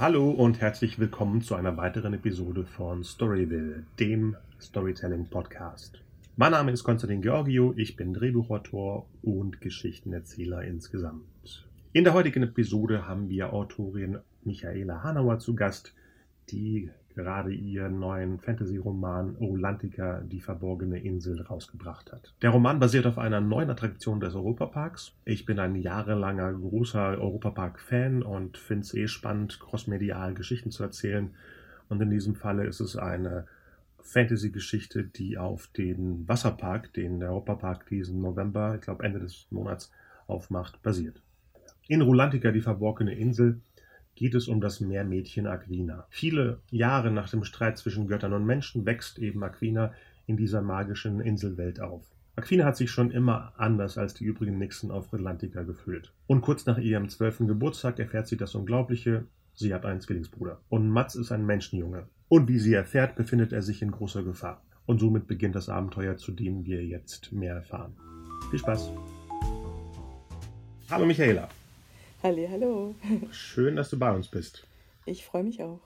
Hallo und herzlich willkommen zu einer weiteren Episode von Storyville, dem Storytelling Podcast. Mein Name ist Konstantin Georgio, ich bin Drehbuchautor und Geschichtenerzähler insgesamt. In der heutigen Episode haben wir Autorin Michaela Hanauer zu Gast, die gerade ihren neuen Fantasy-Roman Rolantica, die verborgene Insel, rausgebracht hat. Der Roman basiert auf einer neuen Attraktion des Europaparks. Ich bin ein jahrelanger großer Europapark-Fan und finde es eh spannend, crossmedial Geschichten zu erzählen. Und in diesem Falle ist es eine Fantasy-Geschichte, die auf den Wasserpark, den der Europapark diesen November, ich glaube Ende des Monats, aufmacht, basiert. In Rolantica, die verborgene Insel, geht es um das Meermädchen Aquina. Viele Jahre nach dem Streit zwischen Göttern und Menschen wächst eben Aquina in dieser magischen Inselwelt auf. Aquina hat sich schon immer anders als die übrigen Nixen auf Atlantica gefühlt. Und kurz nach ihrem zwölften Geburtstag erfährt sie das Unglaubliche, sie hat einen Zwillingsbruder. Und Mats ist ein Menschenjunge. Und wie sie erfährt, befindet er sich in großer Gefahr. Und somit beginnt das Abenteuer, zu dem wir jetzt mehr erfahren. Viel Spaß! Hallo Michaela! Halli, hallo. Schön, dass du bei uns bist. Ich freue mich auch.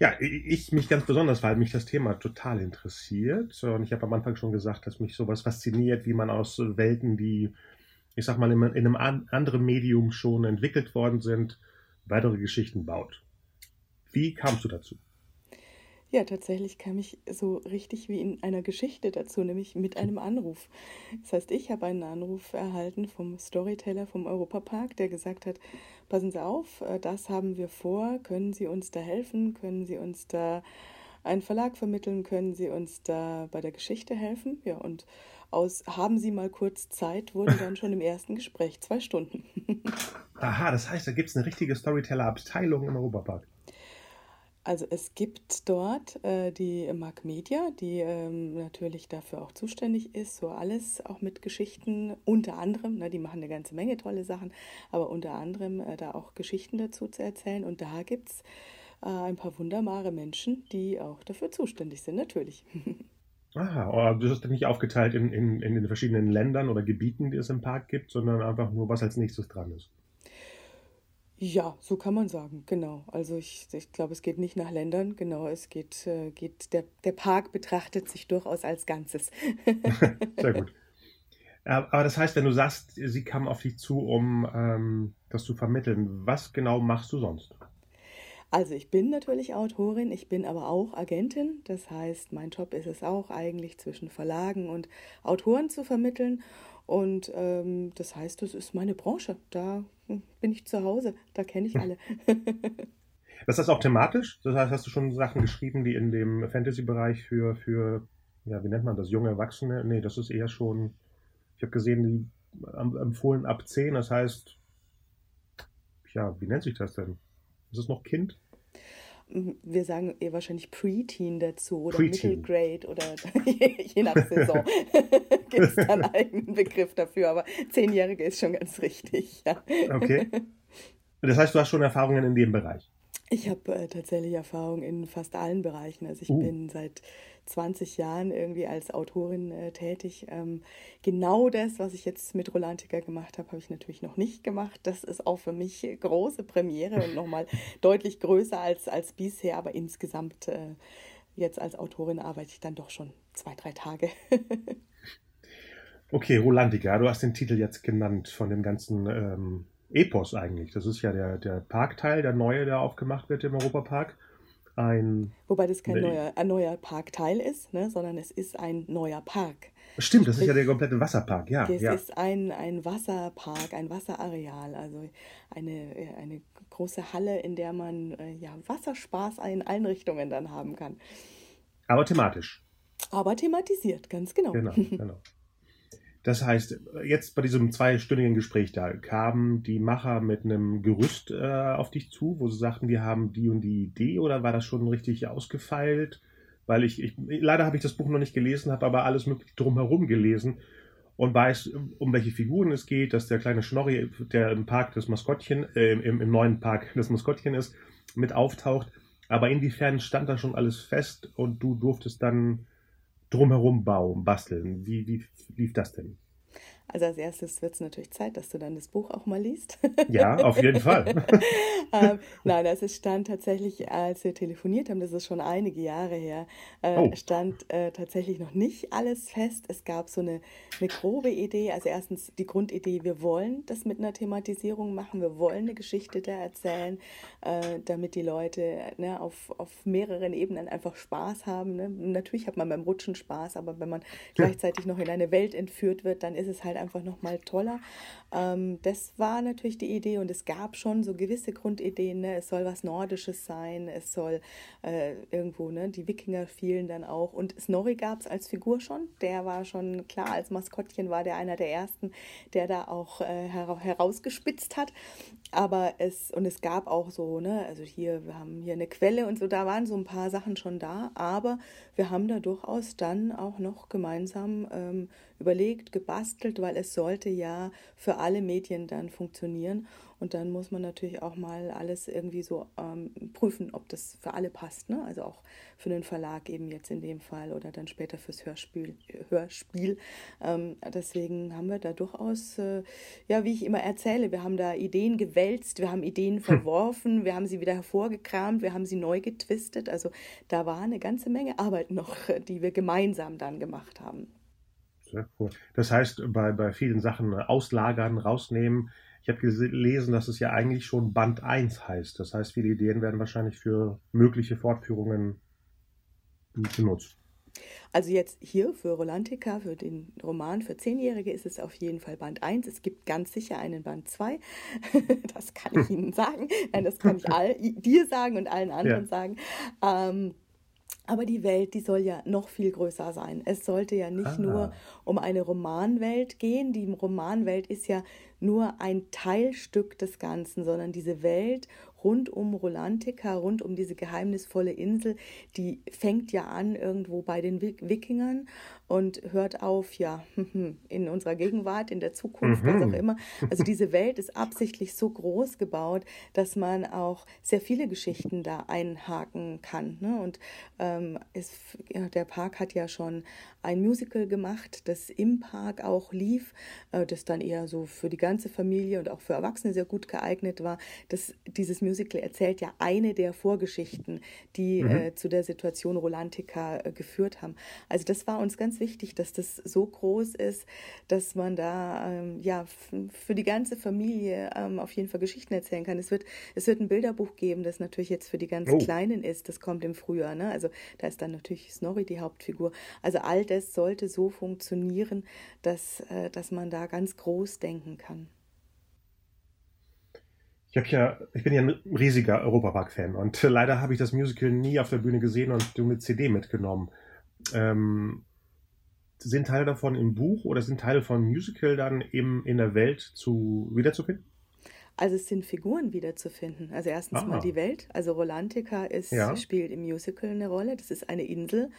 Ja, ich mich ganz besonders, weil mich das Thema total interessiert. Und ich habe am Anfang schon gesagt, dass mich sowas fasziniert, wie man aus Welten, die, ich sag mal, in einem anderen Medium schon entwickelt worden sind, weitere Geschichten baut. Wie kamst du dazu? Ja, tatsächlich kam ich so richtig wie in einer Geschichte dazu, nämlich mit einem Anruf. Das heißt, ich habe einen Anruf erhalten vom Storyteller vom Europapark, der gesagt hat, passen Sie auf, äh, das haben wir vor, können Sie uns da helfen, können Sie uns da einen Verlag vermitteln, können Sie uns da bei der Geschichte helfen? Ja, und aus haben Sie mal kurz Zeit wurden dann schon im ersten Gespräch zwei Stunden. Aha, das heißt, da gibt es eine richtige Storyteller-Abteilung im Europapark. Also es gibt dort äh, die Mark Media, die ähm, natürlich dafür auch zuständig ist, so alles auch mit Geschichten, unter anderem, ne, die machen eine ganze Menge tolle Sachen, aber unter anderem äh, da auch Geschichten dazu zu erzählen. Und da gibt es äh, ein paar wunderbare Menschen, die auch dafür zuständig sind, natürlich. Aha, das ist nicht aufgeteilt in, in, in den verschiedenen Ländern oder Gebieten, die es im Park gibt, sondern einfach nur, was als nächstes dran ist. Ja, so kann man sagen, genau. Also ich, ich glaube, es geht nicht nach Ländern, genau, es geht, äh, geht der, der Park betrachtet sich durchaus als Ganzes. Sehr gut. Aber das heißt, wenn du sagst, sie kam auf dich zu, um ähm, das zu vermitteln, was genau machst du sonst? Also ich bin natürlich Autorin, ich bin aber auch Agentin. Das heißt, mein Job ist es auch eigentlich zwischen Verlagen und Autoren zu vermitteln. Und ähm, das heißt, das ist meine Branche. Da bin ich zu Hause, da kenne ich alle. das ist auch thematisch? Das heißt, hast du schon Sachen geschrieben, die in dem Fantasy-Bereich für, für, ja, wie nennt man das, junge Erwachsene? Nee, das ist eher schon, ich habe gesehen, die empfohlen ab 10, das heißt, ja, wie nennt sich das denn? Ist es noch Kind? Wir sagen eher wahrscheinlich Preteen dazu oder Middle Grade oder je nach Saison gibt es dann einen eigenen Begriff dafür, aber Zehnjährige ist schon ganz richtig. Ja. Okay. Das heißt, du hast schon Erfahrungen in dem Bereich? Ich habe äh, tatsächlich Erfahrung in fast allen Bereichen. Also ich uh. bin seit 20 Jahren irgendwie als Autorin äh, tätig. Ähm, genau das, was ich jetzt mit Rolantica gemacht habe, habe ich natürlich noch nicht gemacht. Das ist auch für mich große Premiere und nochmal deutlich größer als, als bisher. Aber insgesamt äh, jetzt als Autorin arbeite ich dann doch schon zwei, drei Tage. okay, Rolantica, du hast den Titel jetzt genannt von dem ganzen ähm, Epos eigentlich. Das ist ja der, der Parkteil, der neue, der aufgemacht wird im Europapark ein. Wobei das kein neuer, ein neuer Parkteil ist, ne, sondern es ist ein neuer Park. Stimmt, das ist ja der komplette Wasserpark, ja. Es ja. ist ein, ein Wasserpark, ein Wasserareal, also eine, eine große Halle, in der man äh, ja, Wasserspaß in allen Richtungen dann haben kann. Aber thematisch. Aber thematisiert, ganz genau. Genau, genau. Das heißt, jetzt bei diesem zweistündigen Gespräch da kamen die Macher mit einem Gerüst äh, auf dich zu, wo sie sagten, wir haben die und die Idee oder war das schon richtig ausgefeilt? Weil ich, ich leider habe ich das Buch noch nicht gelesen, habe aber alles mögliche drumherum gelesen und weiß, um welche Figuren es geht, dass der kleine Schnorri, der im Park des Maskottchen, äh, im, im neuen Park des Maskottchen ist, mit auftaucht. Aber inwiefern stand da schon alles fest und du durftest dann drumherum bauen, basteln. Wie, wie lief das denn? Also als erstes wird es natürlich Zeit, dass du dann das Buch auch mal liest. Ja, auf jeden Fall. ähm, nein, also es stand tatsächlich, als wir telefoniert haben, das ist schon einige Jahre her, äh, oh. stand äh, tatsächlich noch nicht alles fest. Es gab so eine, eine grobe Idee. Also erstens die Grundidee, wir wollen das mit einer Thematisierung machen, wir wollen eine Geschichte da erzählen, äh, damit die Leute ne, auf, auf mehreren Ebenen einfach Spaß haben. Ne? Natürlich hat man beim Rutschen Spaß, aber wenn man gleichzeitig noch in eine Welt entführt wird, dann ist es halt einfach nochmal toller. Ähm, das war natürlich die Idee und es gab schon so gewisse Grundideen. Ne? Es soll was Nordisches sein, es soll äh, irgendwo, ne? die Wikinger fielen dann auch. Und Snorri gab es als Figur schon. Der war schon klar, als Maskottchen war der einer der ersten, der da auch äh, herausgespitzt hat. Aber es, und es gab auch so, ne, also hier, wir haben hier eine Quelle und so, da waren so ein paar Sachen schon da, aber wir haben da durchaus dann auch noch gemeinsam ähm, überlegt, gebastelt, weil es sollte ja für alle Medien dann funktionieren. Und dann muss man natürlich auch mal alles irgendwie so ähm, prüfen, ob das für alle passt. Ne? Also auch für den Verlag eben jetzt in dem Fall oder dann später fürs Hörspiel. Hörspiel. Ähm, deswegen haben wir da durchaus, äh, ja, wie ich immer erzähle, wir haben da Ideen gewälzt, wir haben Ideen hm. verworfen, wir haben sie wieder hervorgekramt, wir haben sie neu getwistet. Also da war eine ganze Menge Arbeit noch, die wir gemeinsam dann gemacht haben. Sehr cool. Das heißt, bei, bei vielen Sachen auslagern, rausnehmen, ich habe gelesen, dass es ja eigentlich schon Band 1 heißt. Das heißt, viele Ideen werden wahrscheinlich für mögliche Fortführungen benutzt. Also jetzt hier für Rolantica, für den Roman für Zehnjährige ist es auf jeden Fall Band 1. Es gibt ganz sicher einen Band 2. das kann ich Ihnen sagen. Nein, das kann ich all, dir sagen und allen anderen ja. sagen. Ähm, aber die Welt, die soll ja noch viel größer sein. Es sollte ja nicht ah. nur um eine Romanwelt gehen. Die Romanwelt ist ja nur ein Teilstück des Ganzen, sondern diese Welt rund um Rolantica, rund um diese geheimnisvolle Insel, die fängt ja an irgendwo bei den Wikingern und hört auf, ja, in unserer Gegenwart, in der Zukunft, mhm. was auch mhm. immer. Also diese Welt ist absichtlich so groß gebaut, dass man auch sehr viele Geschichten da einhaken kann. Ne? Und ähm, ja, der Park hat ja schon ein Musical gemacht, das im Park auch lief, äh, das dann eher so für die ganze Familie und auch für Erwachsene sehr gut geeignet war. Das, dieses Musical erzählt ja eine der Vorgeschichten, die mhm. äh, zu der Situation Rolantica äh, geführt haben. Also das war uns ganz wichtig, dass das so groß ist, dass man da ähm, ja für die ganze Familie ähm, auf jeden Fall Geschichten erzählen kann. Es wird, es wird ein Bilderbuch geben, das natürlich jetzt für die ganz oh. Kleinen ist. Das kommt im Frühjahr. Ne? Also da ist dann natürlich Snorri die Hauptfigur. Also all das sollte so funktionieren, dass, äh, dass man da ganz groß denken kann. Ich habe ja, ich bin ja ein riesiger Europapark-Fan und leider habe ich das Musical nie auf der Bühne gesehen und eine CD mitgenommen. Ähm, sind Teile davon im Buch oder sind Teile von Musical dann eben in der Welt zu wiederzufinden? Also es sind Figuren wiederzufinden. Also erstens ah. mal die Welt. Also Rolantica ist, ja. spielt im Musical eine Rolle. Das ist eine Insel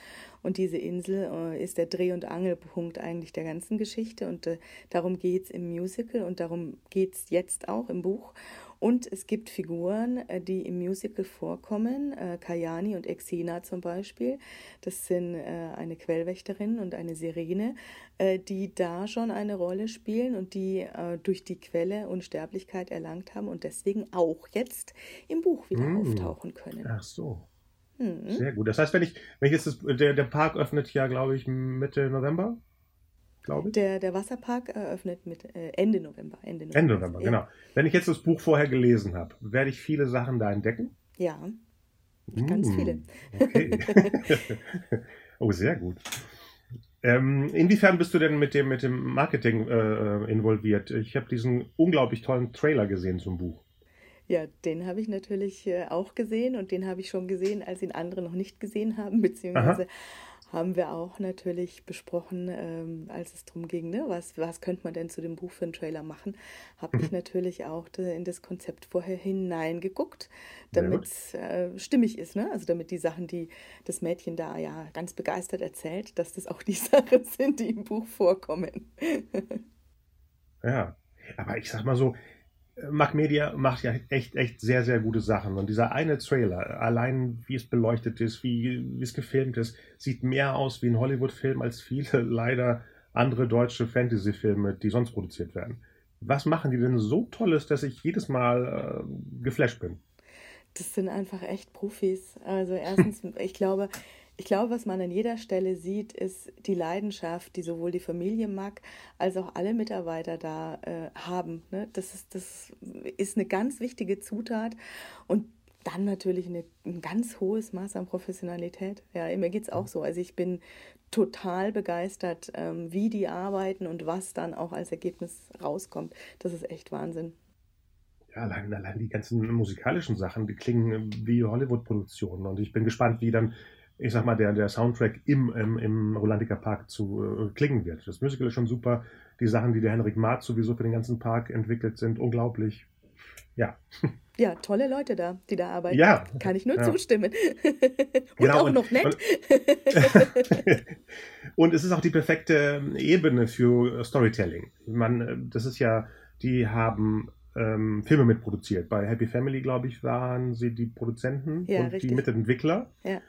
und diese Insel äh, ist der Dreh- und Angelpunkt eigentlich der ganzen Geschichte und äh, darum geht es im Musical und darum geht es jetzt auch im Buch. Und es gibt Figuren, äh, die im Musical vorkommen, äh, Kayani und Exina zum Beispiel. Das sind äh, eine Quellwächterin und eine Sirene, die da schon eine Rolle spielen und die durch die Quelle Unsterblichkeit erlangt haben und deswegen auch jetzt im Buch wieder mmh. auftauchen können. Ach so. Mhm. Sehr gut. Das heißt, wenn ich, wenn ich jetzt das, der, der Park öffnet ja, glaube ich, Mitte November glaube ich. Der, der Wasserpark eröffnet mit äh, Ende November. Ende November, Ende November ja. genau. Wenn ich jetzt das Buch vorher gelesen habe, werde ich viele Sachen da entdecken? Ja, ganz mm, viele. Okay. oh, sehr gut. Ähm, inwiefern bist du denn mit dem, mit dem Marketing äh, involviert? Ich habe diesen unglaublich tollen Trailer gesehen zum Buch. Ja, den habe ich natürlich äh, auch gesehen und den habe ich schon gesehen, als ihn andere noch nicht gesehen haben, beziehungsweise Aha haben wir auch natürlich besprochen, ähm, als es darum ging, ne, was, was könnte man denn zu dem Buch für einen Trailer machen, habe ich natürlich auch in das Konzept vorher hineingeguckt, damit es äh, stimmig ist, ne? also damit die Sachen, die das Mädchen da ja ganz begeistert erzählt, dass das auch die Sachen sind, die im Buch vorkommen. ja, aber ich sag mal so, Mac Media macht ja echt, echt sehr, sehr gute Sachen. Und dieser eine Trailer, allein wie es beleuchtet ist, wie, wie es gefilmt ist, sieht mehr aus wie ein Hollywood-Film, als viele leider andere deutsche Fantasy-Filme, die sonst produziert werden. Was machen die denn so Tolles, dass ich jedes Mal äh, geflasht bin? Das sind einfach echt Profis. Also erstens, ich glaube, ich glaube, was man an jeder Stelle sieht, ist die Leidenschaft, die sowohl die Familie mag, als auch alle Mitarbeiter da äh, haben. Ne? Das, ist, das ist eine ganz wichtige Zutat. Und dann natürlich eine, ein ganz hohes Maß an Professionalität. Ja, mir geht es auch so. Also ich bin total begeistert, ähm, wie die arbeiten und was dann auch als Ergebnis rauskommt. Das ist echt Wahnsinn. Ja, allein, allein die ganzen musikalischen Sachen, die klingen wie Hollywood-Produktionen. Und ich bin gespannt, wie dann, ich sag mal, der, der Soundtrack im, im, im Rolandica Park zu äh, klingen wird. Das Musical ist schon super. Die Sachen, die der Henrik Maat sowieso für den ganzen Park entwickelt, sind unglaublich. Ja. Ja, tolle Leute da, die da arbeiten. Ja. Kann ich nur ja. zustimmen. und genau, auch und, noch nett. Und, und, es ist auch die perfekte Ebene für Storytelling. Man, das ist ja, die haben ähm, Filme mitproduziert. Bei Happy Family, glaube ich, waren sie die Produzenten ja, und richtig. die Mitentwickler. Ja.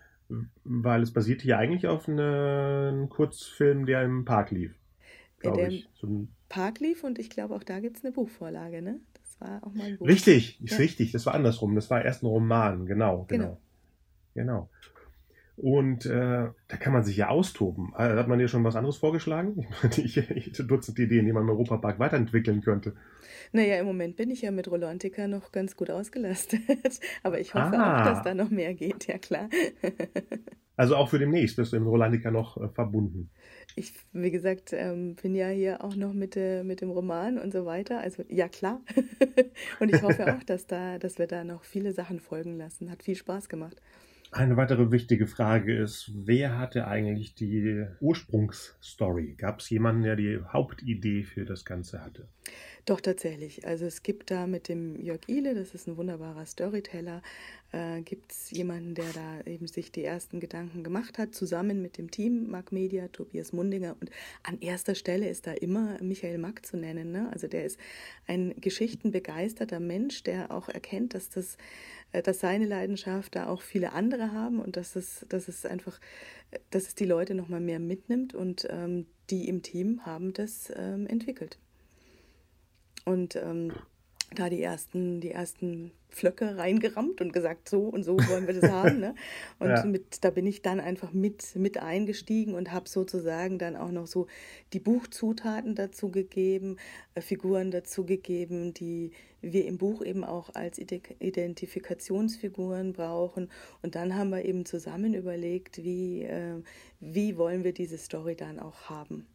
Weil es basierte ja eigentlich auf einem Kurzfilm, der im Park lief. Dem ich. So Park lief und ich glaube, auch da gibt es eine Buchvorlage, ne? war auch mal ein Buch. Richtig, ist ja. richtig. Das war andersrum. Das war erst ein Roman, genau, genau. Genau. genau. Und äh, da kann man sich ja austoben. Äh, hat man dir schon was anderes vorgeschlagen? Ich, ich, Dutzend Ideen, die man im Europapark weiterentwickeln könnte. Naja, im Moment bin ich ja mit Rolantica noch ganz gut ausgelastet. Aber ich hoffe ah. auch, dass da noch mehr geht, ja klar. Also auch für demnächst bist du im Rolandica noch äh, verbunden. Ich, wie gesagt, ähm, bin ja hier auch noch mit, äh, mit dem Roman und so weiter. Also ja klar. und ich hoffe auch, dass, da, dass wir da noch viele Sachen folgen lassen. Hat viel Spaß gemacht. Eine weitere wichtige Frage ist, wer hatte eigentlich die Ursprungsstory? Gab es jemanden, der die Hauptidee für das Ganze hatte? Doch, tatsächlich. Also es gibt da mit dem Jörg Ihle, das ist ein wunderbarer Storyteller, äh, gibt es jemanden, der da eben sich die ersten Gedanken gemacht hat, zusammen mit dem Team Mark Media, Tobias Mundinger. Und an erster Stelle ist da immer Michael Mack zu nennen. Ne? Also der ist ein geschichtenbegeisterter Mensch, der auch erkennt, dass das äh, dass seine Leidenschaft da auch viele andere haben und dass es, dass es einfach, dass es die Leute nochmal mehr mitnimmt und ähm, die im Team haben das ähm, entwickelt. Und ähm, da die ersten, die ersten Pflöcke reingerammt und gesagt, so und so wollen wir das haben. Ne? Und ja. mit, da bin ich dann einfach mit, mit eingestiegen und habe sozusagen dann auch noch so die Buchzutaten dazu gegeben, äh, Figuren dazu gegeben, die wir im Buch eben auch als Identifikationsfiguren brauchen. Und dann haben wir eben zusammen überlegt, wie, äh, wie wollen wir diese Story dann auch haben.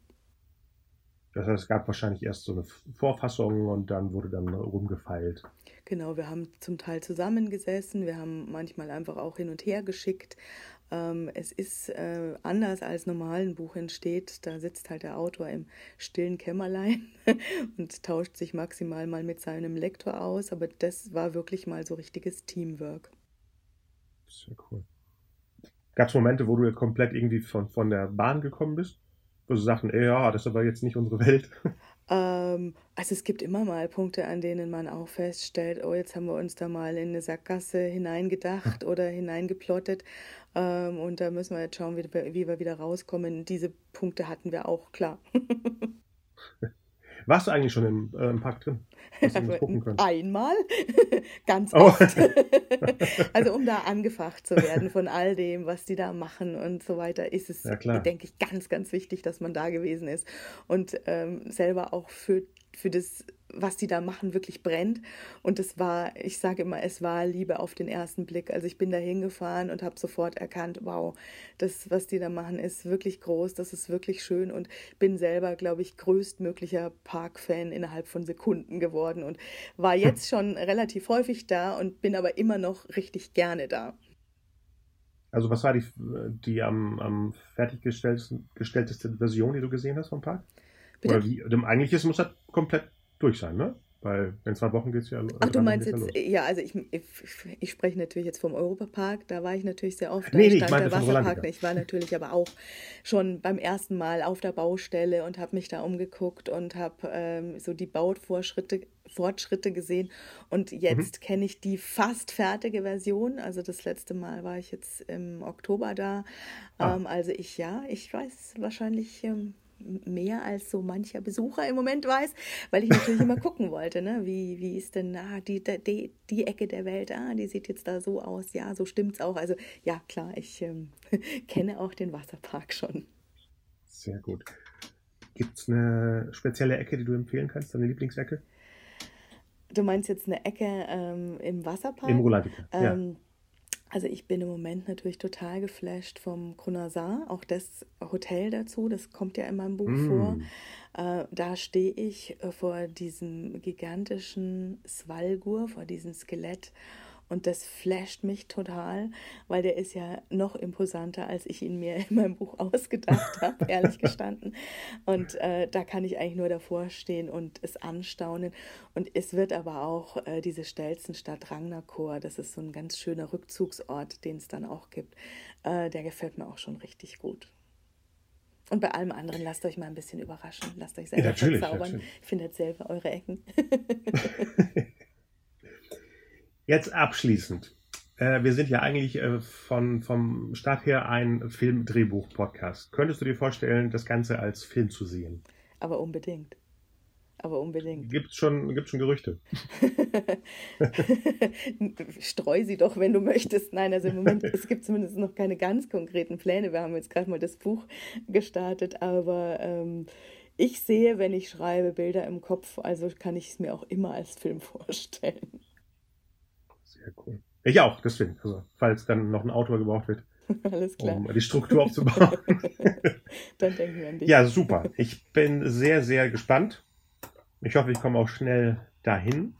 Das heißt, es gab wahrscheinlich erst so eine Vorfassung und dann wurde dann rumgefeilt. Genau, wir haben zum Teil zusammengesessen, wir haben manchmal einfach auch hin und her geschickt. Ähm, es ist äh, anders als normal ein Buch entsteht. Da sitzt halt der Autor im stillen Kämmerlein und tauscht sich maximal mal mit seinem Lektor aus. Aber das war wirklich mal so richtiges Teamwork. Sehr cool. Gab es Momente, wo du komplett irgendwie von, von der Bahn gekommen bist? Sie sagten, ey, ja, das ist aber jetzt nicht unsere Welt? Ähm, also es gibt immer mal Punkte, an denen man auch feststellt, oh, jetzt haben wir uns da mal in eine Sackgasse hineingedacht oder hineingeplottet ähm, und da müssen wir jetzt schauen, wie, wie wir wieder rauskommen. Diese Punkte hatten wir auch, klar. Warst du eigentlich schon im, äh, im Park drin? Einmal, ganz oh. oft. also um da angefacht zu werden von all dem, was die da machen und so weiter, ist es, ja, denke ich, ganz, ganz wichtig, dass man da gewesen ist und ähm, selber auch für, für das was die da machen, wirklich brennt. Und es war, ich sage immer, es war Liebe auf den ersten Blick. Also ich bin da hingefahren und habe sofort erkannt, wow, das, was die da machen, ist wirklich groß, das ist wirklich schön und bin selber, glaube ich, größtmöglicher Park-Fan innerhalb von Sekunden geworden und war jetzt schon relativ häufig da und bin aber immer noch richtig gerne da. Also was war die, die am, am fertiggestellteste Version, die du gesehen hast vom Park? Bitte? Oder wie, eigentlich ist, muss das komplett durch sein, ne? Weil in zwei Wochen geht es ja Ach, du meinst jetzt, ja, also ich, ich, ich, spreche natürlich jetzt vom Europapark, da war ich natürlich sehr oft. Nee, nee, ich meine der Wasserpark. Ich war natürlich aber auch schon beim ersten Mal auf der Baustelle und habe mich da umgeguckt und habe ähm, so die Baufortschritte Fortschritte gesehen. Und jetzt mhm. kenne ich die fast fertige Version. Also das letzte Mal war ich jetzt im Oktober da. Ah. Ähm, also ich ja, ich weiß wahrscheinlich. Ähm, mehr als so mancher Besucher im Moment weiß, weil ich natürlich immer gucken wollte, ne? wie, wie ist denn ah, die, die, die Ecke der Welt, ah, die sieht jetzt da so aus, ja, so stimmt's auch. Also ja, klar, ich ähm, kenne auch den Wasserpark schon. Sehr gut. Gibt es eine spezielle Ecke, die du empfehlen kannst, deine Lieblingsecke? Du meinst jetzt eine Ecke ähm, im Wasserpark? Im Rolantica, ähm, ja. Also ich bin im Moment natürlich total geflasht vom Crunazar, auch das Hotel dazu, das kommt ja in meinem Buch mm. vor. Äh, da stehe ich äh, vor diesem gigantischen Svalgur, vor diesem Skelett und das flasht mich total, weil der ist ja noch imposanter, als ich ihn mir in meinem Buch ausgedacht habe, ehrlich gestanden. Und äh, da kann ich eigentlich nur davor stehen und es anstaunen. Und es wird aber auch äh, diese Stelzenstadt Ragnarkor, das ist so ein ganz schöner Rückzugsort, den es dann auch gibt. Äh, der gefällt mir auch schon richtig gut. Und bei allem anderen lasst euch mal ein bisschen überraschen. Lasst euch selber ja, verzaubern. Findet selber eure Ecken. Jetzt abschließend. Äh, wir sind ja eigentlich äh, von, vom Start her ein Film-Drehbuch-Podcast. Könntest du dir vorstellen, das Ganze als Film zu sehen? Aber unbedingt. Aber unbedingt. Gibt es schon, gibt's schon Gerüchte? Streu sie doch, wenn du möchtest. Nein, also im Moment, es gibt zumindest noch keine ganz konkreten Pläne. Wir haben jetzt gerade mal das Buch gestartet, aber ähm, ich sehe, wenn ich schreibe, Bilder im Kopf, also kann ich es mir auch immer als Film vorstellen. Sehr cool. Ich auch, deswegen. Also, falls dann noch ein Autor gebraucht wird. Alles klar. Um die Struktur aufzubauen. dann denken wir an dich. Ja, super. Ich bin sehr, sehr gespannt. Ich hoffe, ich komme auch schnell dahin,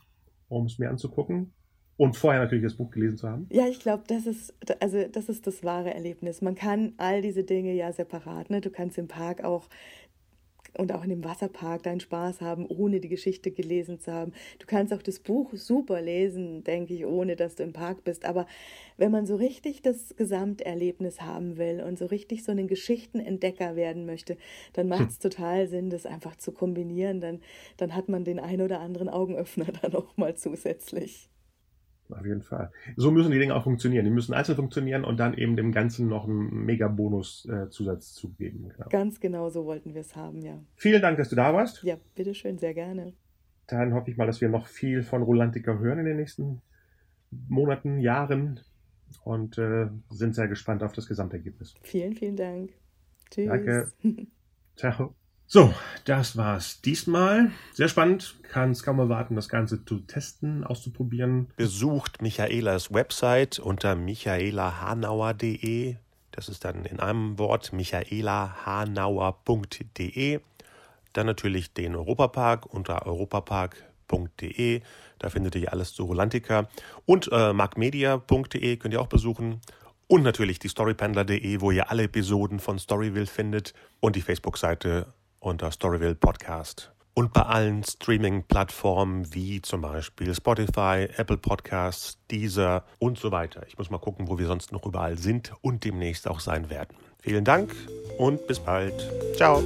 um es mir anzugucken. Und vorher natürlich das Buch gelesen zu haben. Ja, ich glaube, das ist, also das ist das wahre Erlebnis. Man kann all diese Dinge ja separat. Ne? Du kannst im Park auch und auch in dem Wasserpark deinen Spaß haben, ohne die Geschichte gelesen zu haben. Du kannst auch das Buch super lesen, denke ich, ohne dass du im Park bist. Aber wenn man so richtig das Gesamterlebnis haben will und so richtig so einen Geschichtenentdecker werden möchte, dann macht es hm. total Sinn, das einfach zu kombinieren. Dann, dann hat man den ein oder anderen Augenöffner dann auch mal zusätzlich. Auf jeden Fall. So müssen die Dinge auch funktionieren. Die müssen einzeln funktionieren und dann eben dem Ganzen noch einen Mega-Bonus-Zusatz äh, zugeben. Genau. Ganz genau so wollten wir es haben, ja. Vielen Dank, dass du da warst. Ja, bitteschön, sehr gerne. Dann hoffe ich mal, dass wir noch viel von Rolantica hören in den nächsten Monaten, Jahren und äh, sind sehr gespannt auf das Gesamtergebnis. Vielen, vielen Dank. Tschüss. Danke. Ciao. So, das war's diesmal. Sehr spannend. Kann es kaum erwarten, das Ganze zu testen, auszuprobieren. Besucht Michaelas Website unter michaelahanauer.de. Das ist dann in einem Wort michaelahanauer.de. Dann natürlich den Europapark unter europapark.de. Da findet ihr alles zu Rolantica. Und äh, markmedia.de könnt ihr auch besuchen. Und natürlich die storypendler.de, wo ihr alle Episoden von Storyville findet. Und die Facebook-Seite unter Storyville Podcast. Und bei allen Streaming-Plattformen wie zum Beispiel Spotify, Apple Podcasts, Deezer und so weiter. Ich muss mal gucken, wo wir sonst noch überall sind und demnächst auch sein werden. Vielen Dank und bis bald. Ciao.